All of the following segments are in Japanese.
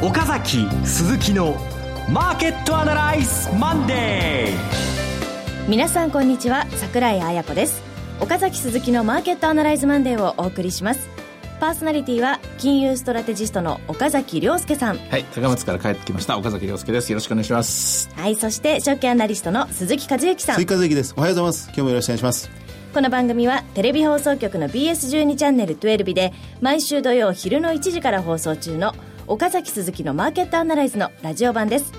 岡崎鈴木のマーケットアナライズマンデー。皆さんこんにちは桜井彩子です。岡崎鈴木のマーケットアナライズマンデーをお送りします。パーソナリティは金融ストラテジストの岡崎亮介さん。はい高松から帰ってきました岡崎亮介です。よろしくお願いします。はいそして証券アナリストの鈴木和之さん。鈴木和之です。おはようございます。今日もよろしくお願いします。この番組はテレビ放送局の BS12 チャンネル12で毎週土曜昼の1時から放送中の岡崎鈴木のマーケットアナライズのラジオ版です。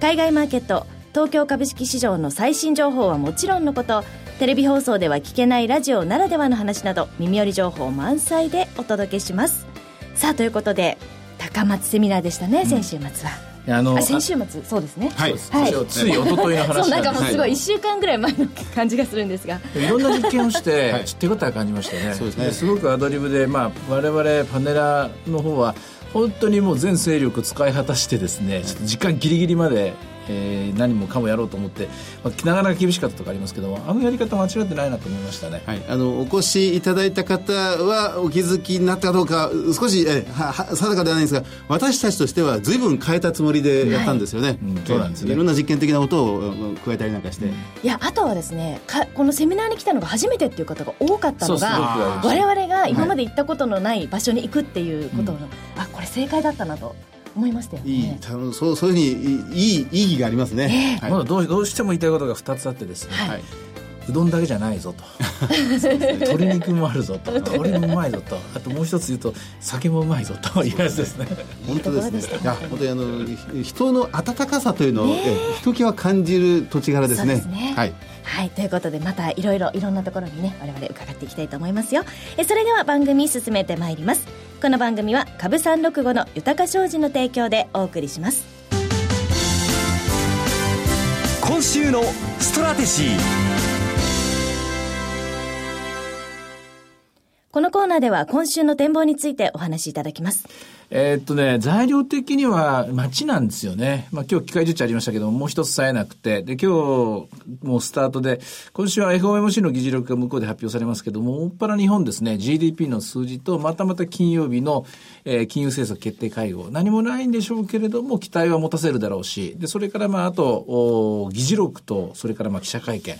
海外マーケット東京株式市場の最新情報はもちろんのことテレビ放送では聞けないラジオならではの話など耳寄り情報満載でお届けします。さあということで高松セミナーでしたね、先週末は。あの先週末？そうですね。はい、はい、つい一昨日の話なんかもうすごい1週間ぐらい前の感じがするんですが。いろんな実験をして、はい、手応え感じましたね。そうですね。すごくアドリブで、まあ、我々パネラーの方は本当にもう全勢力使い果たしてですねちょっと時間ギリギリまでえー、何もかもやろうと思って、まあ、なかなか厳しかったとかありますけどあのやり方間違ってないなと思いましたね、はい、あのお越しいただいた方はお気づきになったかどうか少し、えー、はは定かではないんですが私たちとしては随分変えたつもりでやったんですよね、はいうん、そうなんですね。いろんな実験的なことを加えたりなんかして、うん、いやあとはですねかこのセミナーに来たのが初めてっていう方が多かったのが我々が今まで行ったことのない場所に行くっていうことの、はい、あこれ正解だったなと。思いましたよね。いいそうそういうふうにいい意義がありますね。えーはい、まだどうどうしても言いたいことが2つあってですね。はい、うどんだけじゃないぞと。鶏肉もあるぞと。鶏もうまいぞと。あともう一つ言うと酒もうまいぞと。いうやつですね。本当ですね。いや本当にあの人の温かさというのを、ね、ひときわ感じる土地柄ですね、ね、はいはい、ということでまたいろいろいろんなところにね我々伺っていきたいと思いますよ。えそれでは番組進めてまいります。この番組は株三六五の豊か商事の提供でお送りします。今週のストラテジー。このコーナーでは今週の展望についてお話しいただきます。え、っとね、材料的には街なんですよね。まあ今日機械受注ありましたけども、もう一つさえなくて、で、今日もうスタートで、今週は FOMC の議事録が向こうで発表されますけども、大っぱら日本ですね、GDP の数字と、またまた金曜日の、えー、金融政策決定会合、何もないんでしょうけれども、期待は持たせるだろうし、で、それからまああと、議事録と、それからまあ記者会見、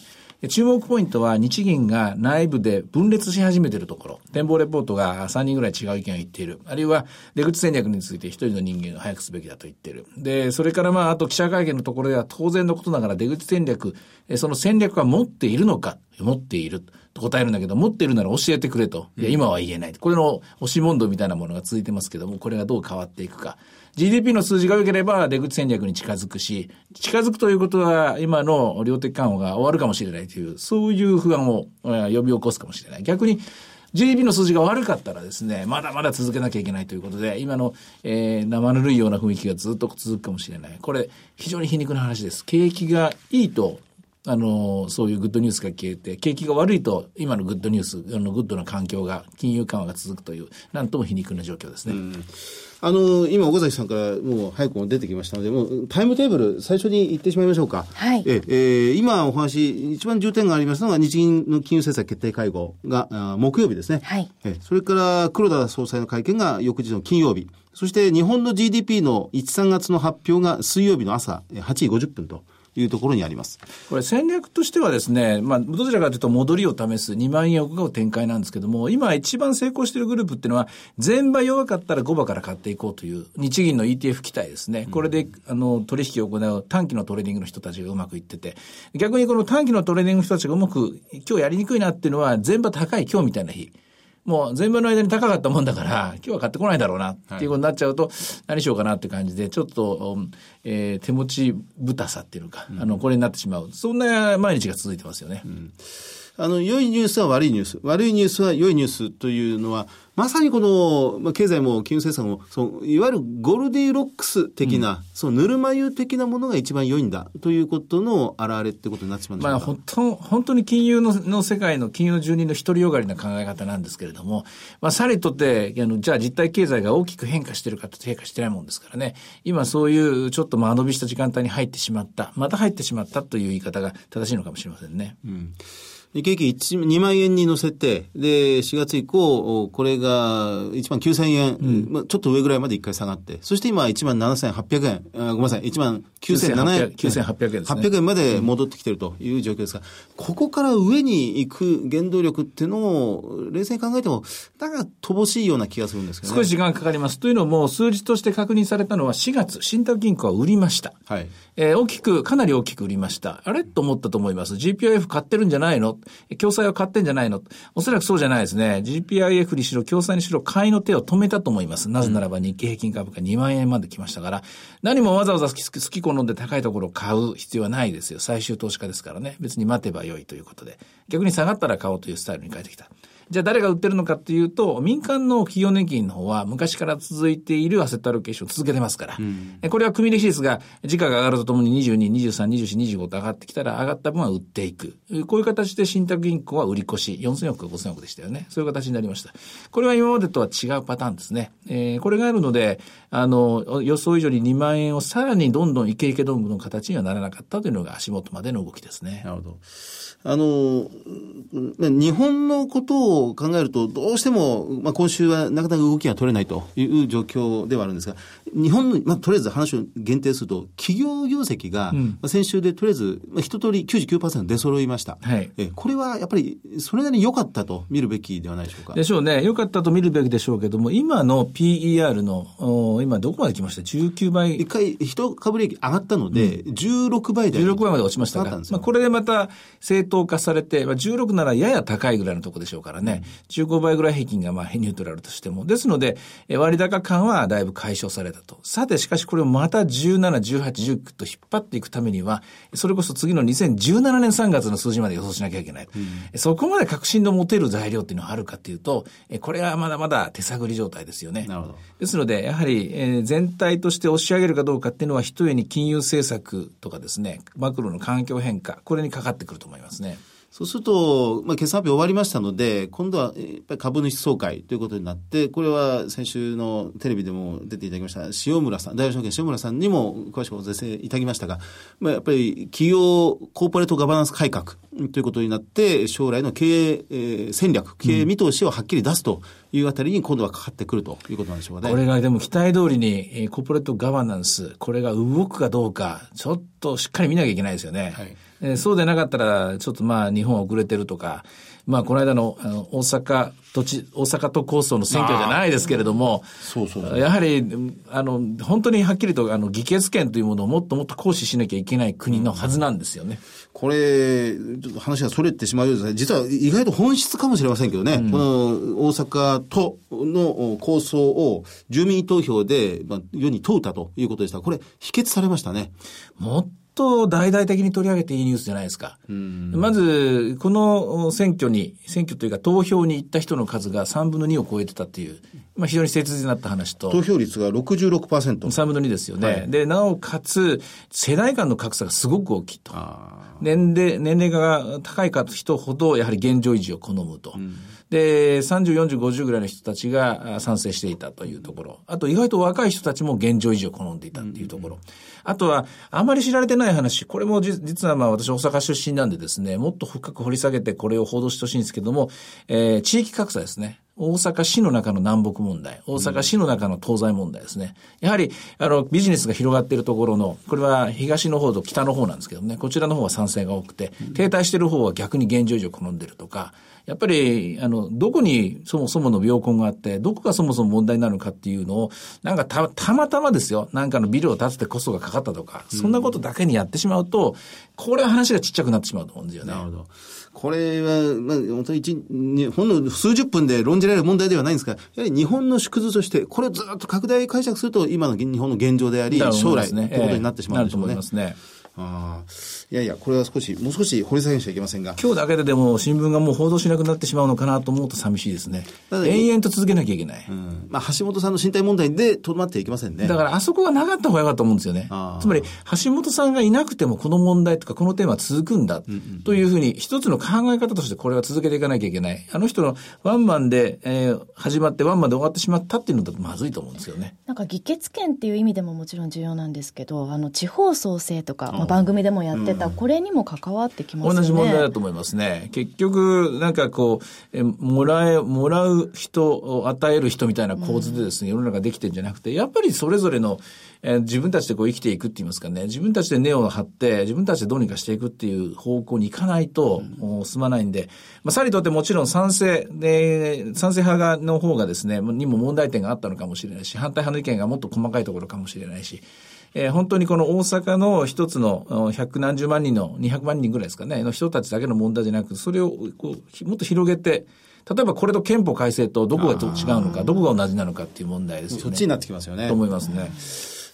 注目ポイントは日銀が内部で分裂し始めているところ。展望レポートが3人ぐらい違う意見を言っている。あるいは出口戦略について一人の人間が早くすべきだと言っている。で、それからまあ、あと記者会見のところでは当然のことながら出口戦略、その戦略は持っているのか、持っている。と答えるんだけど、持っているなら教えてくれと。いや、今は言えない。これの押し問答みたいなものが続いてますけども、これがどう変わっていくか。GDP の数字が良ければ出口戦略に近づくし、近づくということは今の量的緩和が終わるかもしれないという、そういう不安を呼び起こすかもしれない。逆に GDP の数字が悪かったらですね、まだまだ続けなきゃいけないということで、今の、えー、生ぬるいような雰囲気がずっと続くかもしれない。これ、非常に皮肉な話です。景気がいいと、あの、そういうグッドニュースが消えて、景気が悪いと、今のグッドニュース、あの、グッドな環境が、金融緩和が続くという、なんとも皮肉な状況ですね。あの今、岡崎さんからもう早くも出てきましたので、もうタイムテーブル、最初に言ってしまいましょうか。はい。え、えー、今お話、一番重点がありますのが、日銀の金融政策決定会合が、あ木曜日ですね。はい。え、それから黒田総裁の会見が翌日の金曜日。そして日本の GDP の1、3月の発表が水曜日の朝8時50分と。いうところにあります。これ戦略としてはですね、まあ、どちらかというと戻りを試す2万円を買う展開なんですけども、今一番成功しているグループっていうのは、前場弱かったら後場から買っていこうという日銀の ETF 期待ですね。これで、あの、取引を行う短期のトレーディングの人たちがうまくいってて、逆にこの短期のトレーディングの人たちがうまく、今日やりにくいなっていうのは、前場高い今日みたいな日。もう前場の間に高かったもんだから、今日は買ってこないだろうなっていうことになっちゃうと、何しようかなって感じで、ちょっと、えー、手持ち豚さっていうのか、あの、これになってしまう。そんな毎日が続いてますよね。うんあの、良いニュースは悪いニュース。悪いニュースは良いニュースというのは、まさにこの、まあ、経済も金融政策も、その、いわゆるゴルディロックス的な、うん、そのぬるま湯的なものが一番良いんだということの表れってことになってしまうん。まあ、本当、本当に金融のの世界の金融住人の独りよがりな考え方なんですけれども、まあ、さりとって、あの、じゃあ実体経済が大きく変化してるかと変化してないもんですからね、今そういうちょっと間延びした時間帯に入ってしまった、また入ってしまったという言い方が正しいのかもしれませんね。うん日経平均2万円に乗せて、で、4月以降、これが1万9000円、うん、まあ、ちょっと上ぐらいまで一回下がって、そして今1万7800円、あごめんなさい、1万9700円。9800円ですね。800円まで戻ってきてるという状況ですが、ここから上に行く原動力っていうのを、冷静に考えても、なんか乏しいような気がするんですけどね。少し時間かかります。というのも、数字として確認されたのは4月、信託銀行は売りました。はい。えー、大きく、かなり大きく売りました。あれ？と思ったと思います。GPIF 買ってるんじゃないの？共済は買ってんじゃないの？おそらくそうじゃないですね。GPIF にしろ、共済にしろ、買いの手を止めたと思います。なぜならば日経平均株価2万円まで来ましたから、何もわざわざ好き好き好んで高いところを買う必要はないですよ。最終投資家ですからね。別に待てばよいということで。逆に下がったら買おうというスタイルに変えてきた。じゃあ誰が売ってるのかっていうと、民間の企業年金の方は昔から続いているアセットアロケーションを続けてますから、うん、これは組利比率が時価が上がるとともに22、23、24、25と上がってきたら上がった分は売っていく。こういう形で信託銀行は売り越し、4000億か5000億でしたよね。そういう形になりました。これは今までとは違うパターンですね。えー、これがあるので、あの、予想以上に2万円をさらにどんどんイケイケどんぶの形にはならなかったというのが足元までの動きですね。なるほど。あの、日本のことを考えると、どうしても、まあ、今週はなかなか動きが取れないという状況ではあるんですが、日本の、まあ、とりあえず話を限定すると、企業業績が、まあ、先週でとりあえず、まあ、一通り99%出揃いました。はい、えこれはやっぱり、それなりに良かったと見るべきではないでしょうか？でしょうね。良かったと見るべきでしょうけども、今の PER の、今どこまで来ました ?19 倍。一回、一株利益上がったので、うん、16倍で。16倍まで落ちましたが、まあ、これでまた正当化されて、まあ、16ならやや高いぐらいのところでしょうからね、15倍ぐらい平均がまあニュートラルとしても。ですので、割高感はだいぶ解消されたと。さて、しかしこれをまた17、18、19と引っ張っていくためには、それこそ次の2017年3月の数字まで予想しなきゃいけない。うん、そこまで確信の持てる材料っていうのはあるかっていうと、これはまだまだ手探り状態ですよね。ですので、やはり、え全体として押し上げるかどうかっていうのは、一重に金融政策とかですね、マクロの環境変化、これにかかってくると思いますね。そうすると、まあ、決算発表終わりましたので、今度はやっぱり株主総会ということになって、これは先週のテレビでも出ていただきました、塩村さん、大和証券塩村さんにも詳しくご説明いただきましたが、まあ、やっぱり企業コーポレートガバナンス改革ということになって、将来の経営、えー、戦略、経営見通しをはっきり出すというあたりに今度はかかってくるということなんでしょうかね。これがでも期待通りに、えー、コーポレートガバナンス、これが動くかどうか、ちょっとしっかり見なきゃいけないですよね。はいえー、そうでなかったら、ちょっとまあ日本遅れてるとか、まあこの間のあの大阪土地、大阪都構想の選挙じゃないですけれども、そうそうやはり、あの、本当にはっきりとあの議決権というものをもっともっと行使しなきゃいけない国のはずなんですよね。これ、ちょっと話がそれてしまうようですね。実は意外と本質かもしれませんけどね、うん、この大阪都の構想を住民投票で、まあ、世に問うたということでした。これ、否決されましたね。もっと大々的に取り上げていいニュースじゃないですか。まず、この選挙に、選挙というか投票に行った人の数が3分の2を超えてたっていう、まあ非常に切実になった話と。投票率が66%。3分の2ですよね。はい、で、なおかつ、世代間の格差がすごく大きいと。年齢、年齢が高い人ほど、やはり現状維持を好むと。うんで、30、40、50ぐらいの人たちが賛成していたというところ。あと、意外と若い人たちも現状維持を好んでいたっていうところ。あとは、あまり知られてない話、これも実はまあ私大阪出身なんでですね、もっと深く掘り下げてこれを報道してほしいんですけども、えー、地域格差ですね。大阪市の中の南北問題、大阪市の中の東西問題ですね。やはり、あの、ビジネスが広がっているところの、これは東の方と北の方なんですけどね、こちらの方は賛成が多くて、停滞している方は逆に現状維持を好んでるとか、やっぱり、あの、どこにそもそもの病根があって、どこがそもそも問題になるのかっていうのを、なんかた、たまたまですよ。なんかのビルを建ててコストがかかったとか、そんなことだけにやってしまうと、これは話がちっちゃくなってしまうと思うんですよね。なるほど。これは、まあ、本当に一、ほんの数十分で論じられる問題ではないんですが、やはり日本の縮図として、これをずっと拡大解釈すると、今の日本の現状であり、将来ということになってしまうんでしょうね。なると思いますね。ああ。いやいや、これは少し、もう少し掘り下げなきゃいけませんが。今日だけででも新聞がもう報道しなくなってしまうのかなと思うと寂しいですね。延々と続けなきゃいけない。うん、まあ、橋本さんの身体問題でとどまっていきませんね。だからあそこはなかった方がよかったと思うんですよね。つまり、橋本さんがいなくてもこの問題とかこのテーマは続くんだ。というふうに、一つの考え方としてこれは続けていかなきゃいけない。あの人のワンマンで、えー、始まってワンマンで終わってしまったっていうのだとまずいと思うんですよね。なんか議決権っていう意味でももちろん重要なんですけど、あの、地方創生とか、まあ、番組でもやってた、これにも関わってきますよね。同じ問題だと思いますね。結局、なんかこう、えもらえ、もらう人を与える人みたいな構図でですね、世の中できてるんじゃなくて、やっぱりそれぞれの、えー自分たちでこう生きていくって言いますかね、自分たちで根を張って、自分たちでどうにかしていくっていう方向に行かないと、もう進まないんで、まあ、さりとってもちろん賛成で、賛成派がの方がですね、にも問題点があったのかもしれないし、反対派の意見がもっと細かいところかもしれないし、えー本当にこの大阪の一つのお百何十万人の200万人ぐらいですかね、の人たちだけの問題じゃなく、それをこうひもっと広げて、例えばこれと憲法改正とどこがと違うのか、どこが同じなのかっていう問題ですよね。そっちになってきますよねと。思いますね。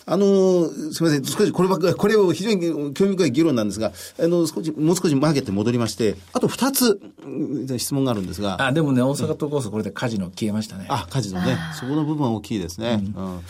あのーすみません、少しこればこれを非常に興味深い議論なんですが、あの、少し、もう少しマーケットに戻りまして、あと二つ、うん質問があるんですが、あ、でもね、大阪都構想これでカジノ消えましたね。あ、カジノね。そこの部分は大きいですね。うん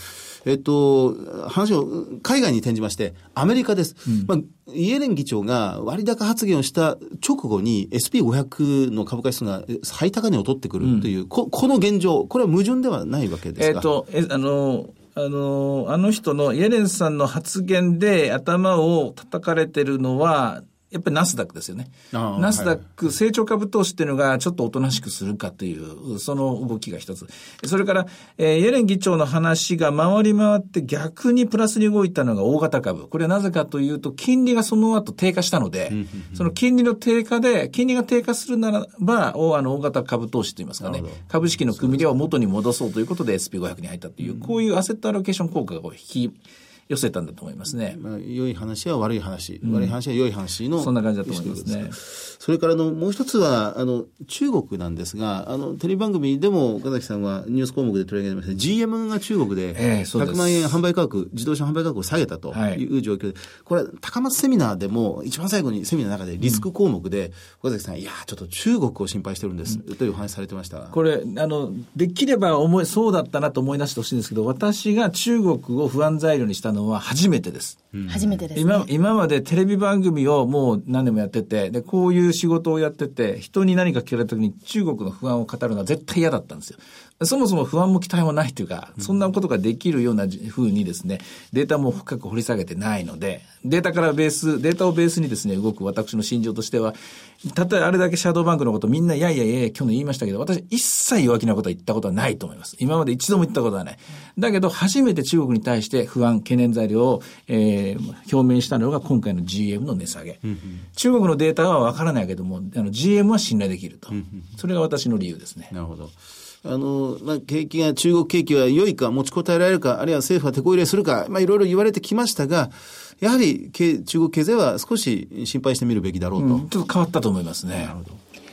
えっと、話を海外に転じまして、アメリカです。まあ、イエレン議長が割高発言をした直後に SP500 の株価指数がえ最高値を取ってくるという、ここの現状、これは矛盾ではないわけですかえっ、と、え、あの、あの、あの人のイエレンさんの発言で頭を叩かれてるのは、やっぱりナスダックですよね。ナスダック成長株投資っていうのがちょっとおとなしくするかという、その動きが一つ。それから、えーイエレン議長の話が回り回って逆にプラスに動いたのが大型株。これはなぜかというと、金利がその後低下したので、その金利の低下で、金利が低下するならば、おあの大型株投資といいますかね株式の組み入れを元に戻そうということで SP500 に入ったという、こういうアセットアロケーション効果が引き寄せたんだと思いますね。まあ、良い話は悪い話、悪い話は良い話の、そんな感じだと思いますね。それからあのもう一つはあの中国なんですが、あのテレビ番組でも岡崎さんはニュース項目で取り上げました。GM が中国でええそうです。100万円販売価格、自動車販売価格を下げたとはい。いう状況で、これ、高松セミナーでも、一番最後にセミナーの中でリスク項目で、岡崎さん、いや、ちょっと中国を心配してるんです、というお話されてました。これ、あの、できれば思い、そうだったなと思い出してほしいんですけど、私が中国を不安材料にしたのは初めてです。初めてですね。今、今までテレビ番組をもう何年もやってて、で、こういう仕事をやってて、人に何か聞かれた時に中国の不安を語るのは絶対嫌だったんですよ。そもそも不安も期待もないというか、そんなことができるようなふうにですね、データも深く掘り下げてないので、データからベース、データをベースにですね、動く私の心情としては、たとえあれだけシャドーバンクのことみんな、いやいやいや、去年言いましたけど、私一切弱気なことは言ったことはないと思います。今まで一度も言ったことはない。だけど、初めて中国に対して不安、懸念材料を、えー表明したのが今回の GM の値下げ。中国のデータはわからないけども、あの GM は信頼できると。それが私の理由ですね。なるほど。あの、まあ、景気が、中国景気は良いか、持ちこたえられるか、あるいは政府は手こ入れするか、まあ、いろいろ言われてきましたが、やはり、け中国経済は少し心配してみるべきだろうと。うんちょっと変わったと思いますね。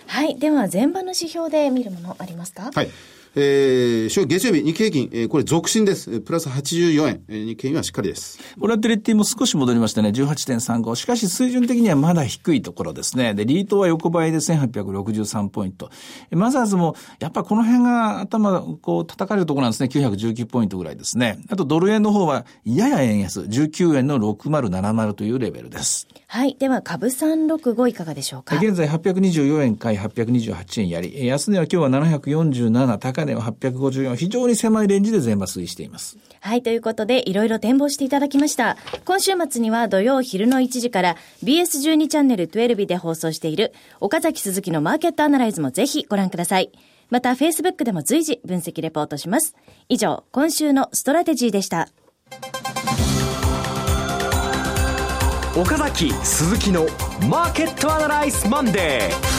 はい。では、前場の指標で見るものありますか？はい。えー、週月曜日、日経平均、えーこれ続伸です。えープラス84円。えー日経平均はしっかりです。ボラティリティも少し戻りましたね。18.35。しかし水準的にはまだ低いところですね。で、リートは横ばいで1863ポイント。えマザーズも、やっぱこの辺が頭、こう、叩かれるところなんですね。919ポイントぐらいですね。あと、ドル円の方は、やや円安。19円の6070というレベルです。はい。では、株365いかがでしょうか？現在824円買い828円やり、え安値は今日は747、高値は854、非常に狭いレンジで全場推移しています。はい。ということで、いろいろ展望していただきました。今週末には土曜昼の1時から BS12 チャンネル12で放送している岡崎鈴木のマーケットアナライズもぜひご覧ください。また、Facebook でも随時分析レポートします。以上、今週のストラテジーでした。岡崎鈴木のマーケットアナライズマンデー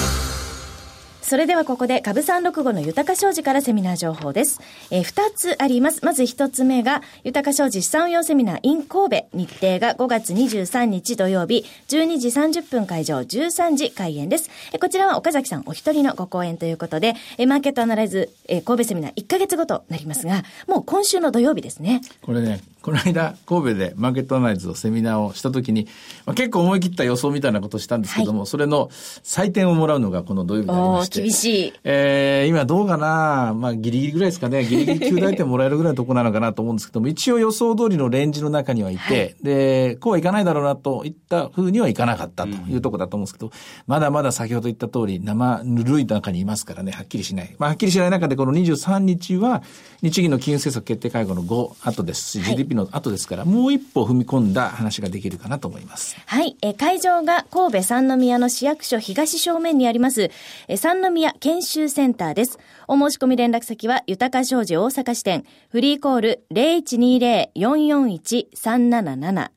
それではここで株365の豊商事からセミナー情報です。えー、2つあります。まず1つ目が、豊商事資産運用セミナー in 神戸。日程が5月23日土曜日、12時30分開場、13時開演です。えこちらは岡崎さんお一人のご講演ということで、えマーケットアナライズ、え神戸セミナー1ヶ月後となりますが、もう今週の土曜日ですね。これね、この間、神戸でマーケットアナライズのセミナーをしたときに、まあ、結構思い切った予想みたいなことをしたんですけども、それの採点をもらうのがこの土曜日になりまして。厳しいえー、今どうかな？まあ、ギリギリぐらいですかね。ギリギリ9大点もらえるぐらいのとこなのかなと思うんですけども、一応予想通りのレンジの中にはいて、で、こうはいかないだろうなといった風にはいかなかったというところだと思うんですけど、まだまだ先ほど言った通り、生ぬるい中にいますからね、はっきりしない。まあ、はっきりしない中で、この23日は、日銀の金融政策決定会合の5後ですし、はい日の後ですから、もう一歩踏み込んだ話ができるかなと思います。はい。え会場が神戸三宮の市役所東正面にあります、え三宮研修センターです。お申し込み連絡先は、豊か商事大阪支店、フリーコール0120-441-377。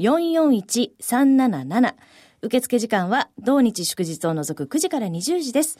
0120-441-377。受付時間は、同日祝日を除く9時から20時です。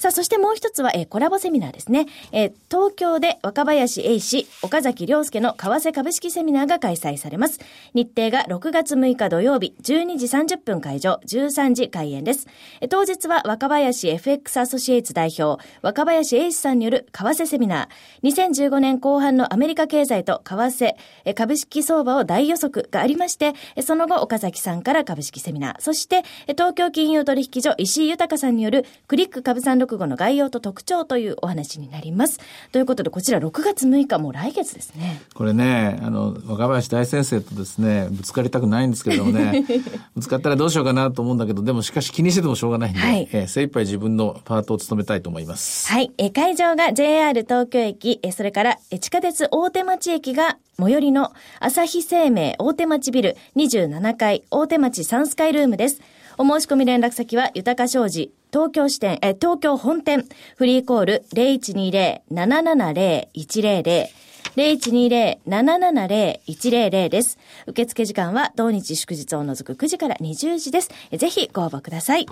さあ、そしてもう一つは、えーコラボセミナーですね。えー東京で若林英氏、岡崎良介の為替株式セミナーが開催されます。日程が6月6日土曜日、12時30分会場、13時開演です。えー当日は若林 FX アソシエイツ代表、若林英氏さんによる為替セミナー、2015年後半のアメリカ経済と為替、えー株式相場を大予測がありまして、えーその後岡崎さんから株式セミナー、そしてえー東京金融取引所石井豊さんによるクリック株三六五の概要と特徴というお話になります。ということで、こちら6月6日、もう来月ですね。これね、あの、若林大先生とですね、ぶつかりたくないんですけれどもね、ぶつかったらどうしようかなと思うんだけど、でもしかし気にしててもしょうがないんで、はいえー精一杯自分のパートを務めたいと思います。はい。えー会場が JR 東京駅、えーそれからえー地下鉄大手町駅が最寄りの朝日生命大手町ビル27階大手町サンスカイルームです。お申し込み連絡先は豊か商事東京支店、え東京本店フリーコール0120-770-100 0120-770-100です。受付時間は土日祝日を除く9時から20時です。ぜひご応募ください。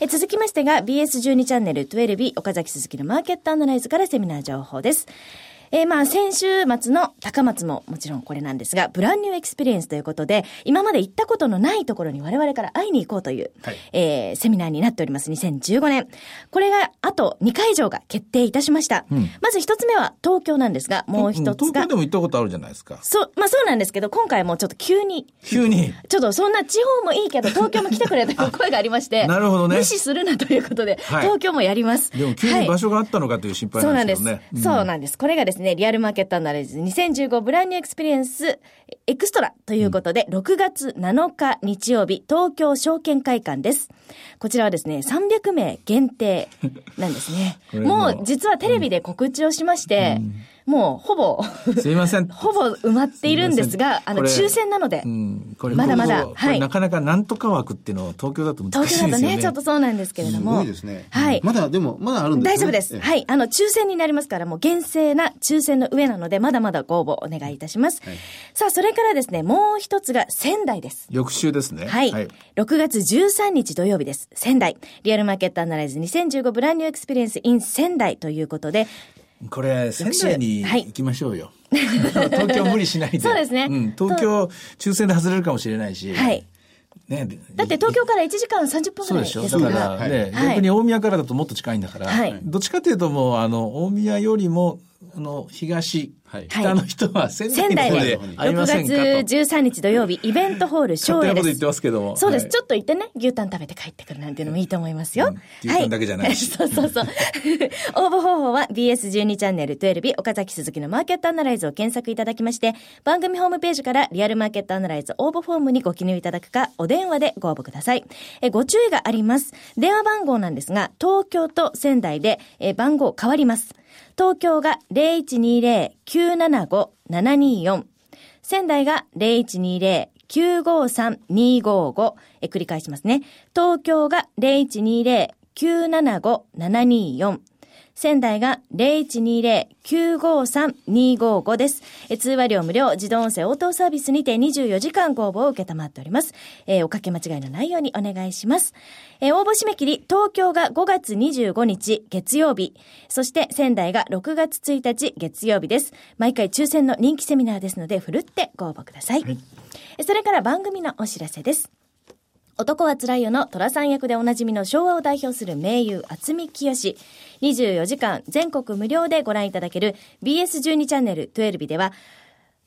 え続きましてが BS12 チャンネル12岡崎鈴木のマーケットアナライズからセミナー情報です。えーまあ、先週末の高松ももちろんこれなんですが、 Brand New Experience ということで、今まで行ったことのないところに我々から会いに行こうという、はいえーセミナーになっております。2015年。これが、あと2会場が決定いたしました。まず一つ目は東京なんですが、もう一つが東京で、も行ったことあるじゃないですか。そう、まあそうなんですけど、今回もちょっと急に、急に。ちょっとそんな地方もいいけど、東京も来てくれという声がありまして、なるほどね無視するなということで、はい東京もやります。でも急はいに場所があったのかという心配そうなんんですなですけどね。。そうなんです。これがですね、リアルマーケットアナライズ2015 Brand New Experience Extra ということで、6月7日日曜日、東京証券会館です。こちらはですね、300名限定なんですね。ももう実はテレビで告知をしまして、もうほぼ、すいません。ほぼ埋まっているんですが、あの、抽選なのでう、ん、これまだまだはいなかなかなんとか枠っていうのは東京だと難しいですよね。東京だとね、ちょっとそうなんですけれどすも。ごいですね。はい。まだ、でも、まだあるんですね。大丈夫です。ええはい。あの、抽選になりますから、もう厳正な抽選の上なので、まだまだご応募お願いいたします。はいさあ、それからですね、もう一つが仙台です。翌週ですね。はい。6月13日土曜日です。仙台。リアルマーケットアナライズ2015ブランニューエクスペリエンス in 仙台ということで、これ、仙台にはい行きましょうよ。東京無理しないで。そうですねん、東京、抽選で外れるかもしれないし。はい。ね、だって東京から1時間30分ぐらいそうでしょ？だからね、はい逆に大宮からだともっと近いんだから、はいどっちかというともう、あの、大宮よりも、あの、東、はい北の人は仙仙台で台の方で会い6ません月かと。13日土曜日、イベントホール勝昭栄です手なこと言って。ますけども。そうです。はいちょっと行ってね、牛タン食べて帰ってくるなんていうのもいいと思いますよ。うん牛タンだけじゃないし そうそうそう。応募方法は BS12 チャンネル12岡崎鈴木のマーケットアナライズを検索いただきまして、番組ホームページからリアルマーケットアナライズ応募フォームにご記入いただくか、お電話でご応募ください。えご注意があります。電話番号なんですが、東京と仙台でえ番号変わります。東京が0120-975-724。仙台が0120-953-255。え、繰り返しますね。東京が0120-975-724。仙台が0120-953-255です。え通話料無料、自動音声応答サービスにて24時間ご応募を受けたまっております。えーおかけ間違いのないようにお願いします。えー応募締め切り、東京が5月25日月曜日、そして仙台が6月1日月曜日です。毎回抽選の人気セミナーですので、ふるってご応募ください。えそれから番組のお知らせです。男はつらいよの虎さん役でおなじみの昭和を代表する名優、厚見清。24時間全国無料でご覧いただける BS12 チャンネル12では、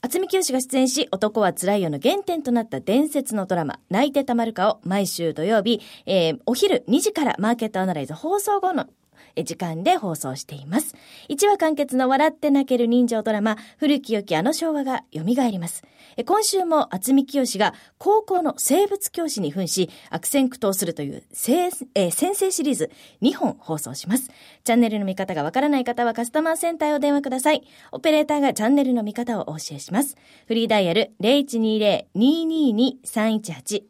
厚見清が出演し、男はつらいよの原点となった伝説のドラマ、泣いてたまるかを毎週土曜日、えーお昼2時からマーケットアナライズ放送後の時間で放送しています。1話完結の笑って泣ける人情ドラマ、古き良きあの昭和が蘇ります。今週も渥美清が高校の生物教師に扮し、悪戦苦闘するというえー先生シリーズ2本放送します。チャンネルの見方がわからない方はカスタマーセンターへお電話ください。オペレーターがチャンネルの見方をお教えします。フリーダイヤル0120-222-318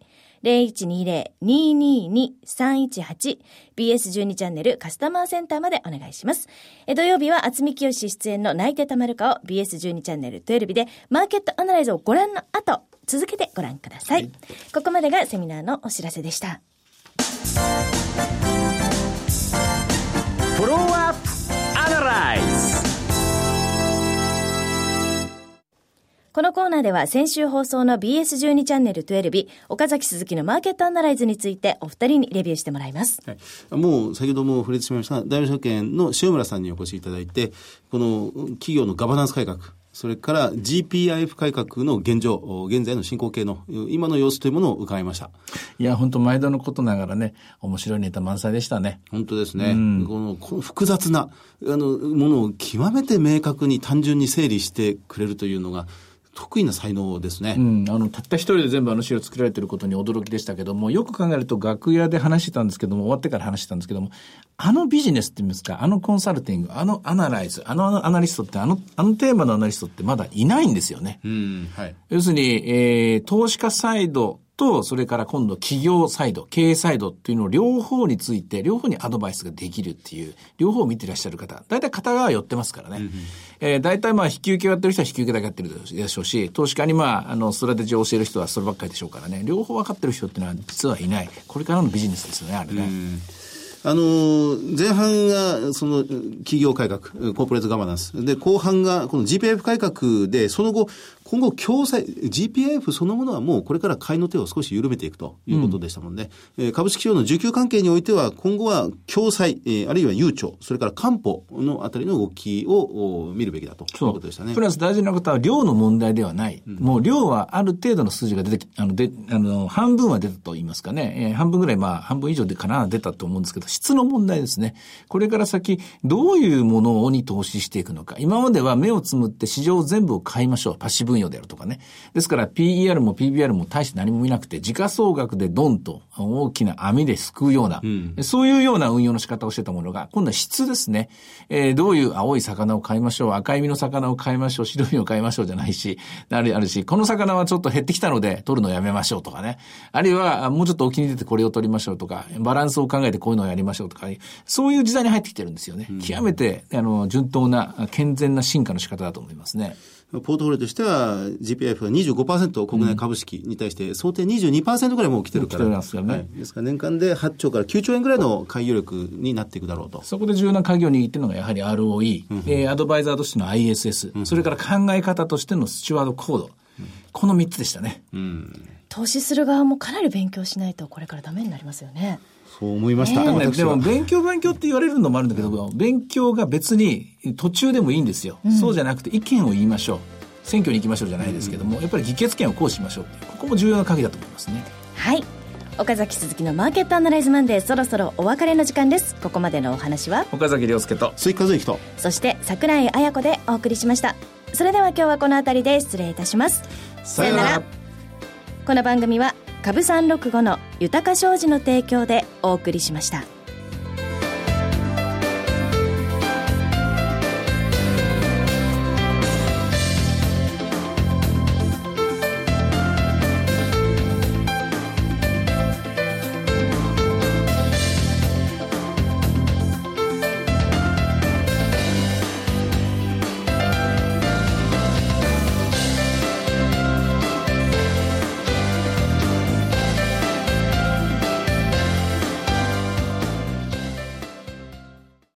0120-222-318 BS12 チャンネルカスタマーセンターまでお願いします。え土曜日は厚見清出演の泣いてたまるかを BS12 チャンネル12日でマーケットアナライズをご覧の後、続けてご覧ください。ここまでがセミナーのお知らせでした。フォローこのコーナーでは先週放送の BS12 チャンネル12日、岡崎鈴木のマーケットアナライズについてお二人にレビューしてもらいます。はい、もう先ほども触れてしまいました大和証券の塩村さんにお越しいただいてこの企業のガバナンス改革それから GPIF 改革の現状現在の進行形の今の様子というものを伺いましたいや、本当毎度のことながらね、面白いネタ満載でしたね。本当ですね、このこの複雑なあのものを極めて明確に単純に整理してくれるというのが得意な才能ですね。うん、あの、たった一人で全部あの資料作られてることに驚きでしたけども、よく考えると楽屋で話してたんですけども、終わってから話してたんですけども、あのビジネスって言いますか、あのコンサルティング、あのアナライズ、あのアナリストって、あの、あのテーマのアナリストってまだいないんですよね。うん、はい。要するに、えー、投資家サイドと、それから今度企業サイド、経営サイドっていうのを両方について、両方にアドバイスができるっていう、両方を見てらっしゃる方、大体片側寄ってますからね。えー、大体まあ引き受けをやってる人は引き受けだけやってるでしょうし、投資家にまあ、あの、ストラテジーを教える人はそればっかりでしょうからね。両方分かってる人っていうのは実はいない。これからのビジネスですよね、あれね。あの、前半がその企業改革、コーポレートガバナンス。で、後半がこの GPIF 改革で、その後、今後共済、GPIF そのものはもうこれから買いの手を少し緩めていくということでしたもんで、うん、株式市場の需給関係においては、今後は共済、えー、あるいは悠長、それから担保のあたりの動きを見るべきだということでしたね。プラス大事なことは量の問題ではない。うん、もう量はある程度の数字が出てき、あの、で、あの、半分は出たと言いますかね、えー、半分ぐらい、まあ、半分以上でかな、出たと思うんですけど、質の問題ですね。これから先、どういうものに投資していくのか。今までは目をつむって市場全部を買いましょう。パッシブ分野であるとかね。ですから PER も PBR も大して何も見なくて、時価総額でドンと大きな網ですくうような、うん、そういうような運用の仕方をしてたものが、今度は質ですね。えー、どういう青い魚を買いましょう、赤い身の魚を買いましょう、白い身を買いましょうじゃないし、あるあるし、この魚はちょっと減ってきたので取るのをやめましょうとかね。あるいは、もうちょっと沖に出てこれを取りましょうとか、バランスを考えてこういうのをやりましょうとか、そういう時代に入ってきてるんですよね。うん、極めて、あの、順当な、健全な進化の仕方だと思いますね。ポートフォリオとしては GPIF が25%国内株式に対して想定22%ぐらいもう来てるから。ますよね、はい。ですから年間で8兆から9兆円ぐらいの開業力になっていくだろうと。そこで重要な鍵を握っているのがやはり ROE、うん、えー、アドバイザーとしての ISS、うん、それから考え方としてのスチュワードコード。うん、この3つでしたね、うん。投資する側もかなり勉強しないとこれからダメになりますよね。そう思いました。ね、でも勉強勉強って言われるのもあるんだけど、勉強が別に途中でもいいんですよ。そうじゃなくて意見を言いましょう。選挙に行きましょうじゃないですけども、やっぱり議決権を行使しましょうここも重要な鍵だと思いますね。はい。岡崎鈴木のマーケットアナライズマンデーそろそろお別れの時間です。ここまでのお話は？岡崎亮介と鈴木和之とそして櫻井彩子でお送りしました。それでは今日はこの辺りで失礼いたします。さよなら。この番組は株三六五の豊か商事の提供でお送りしました。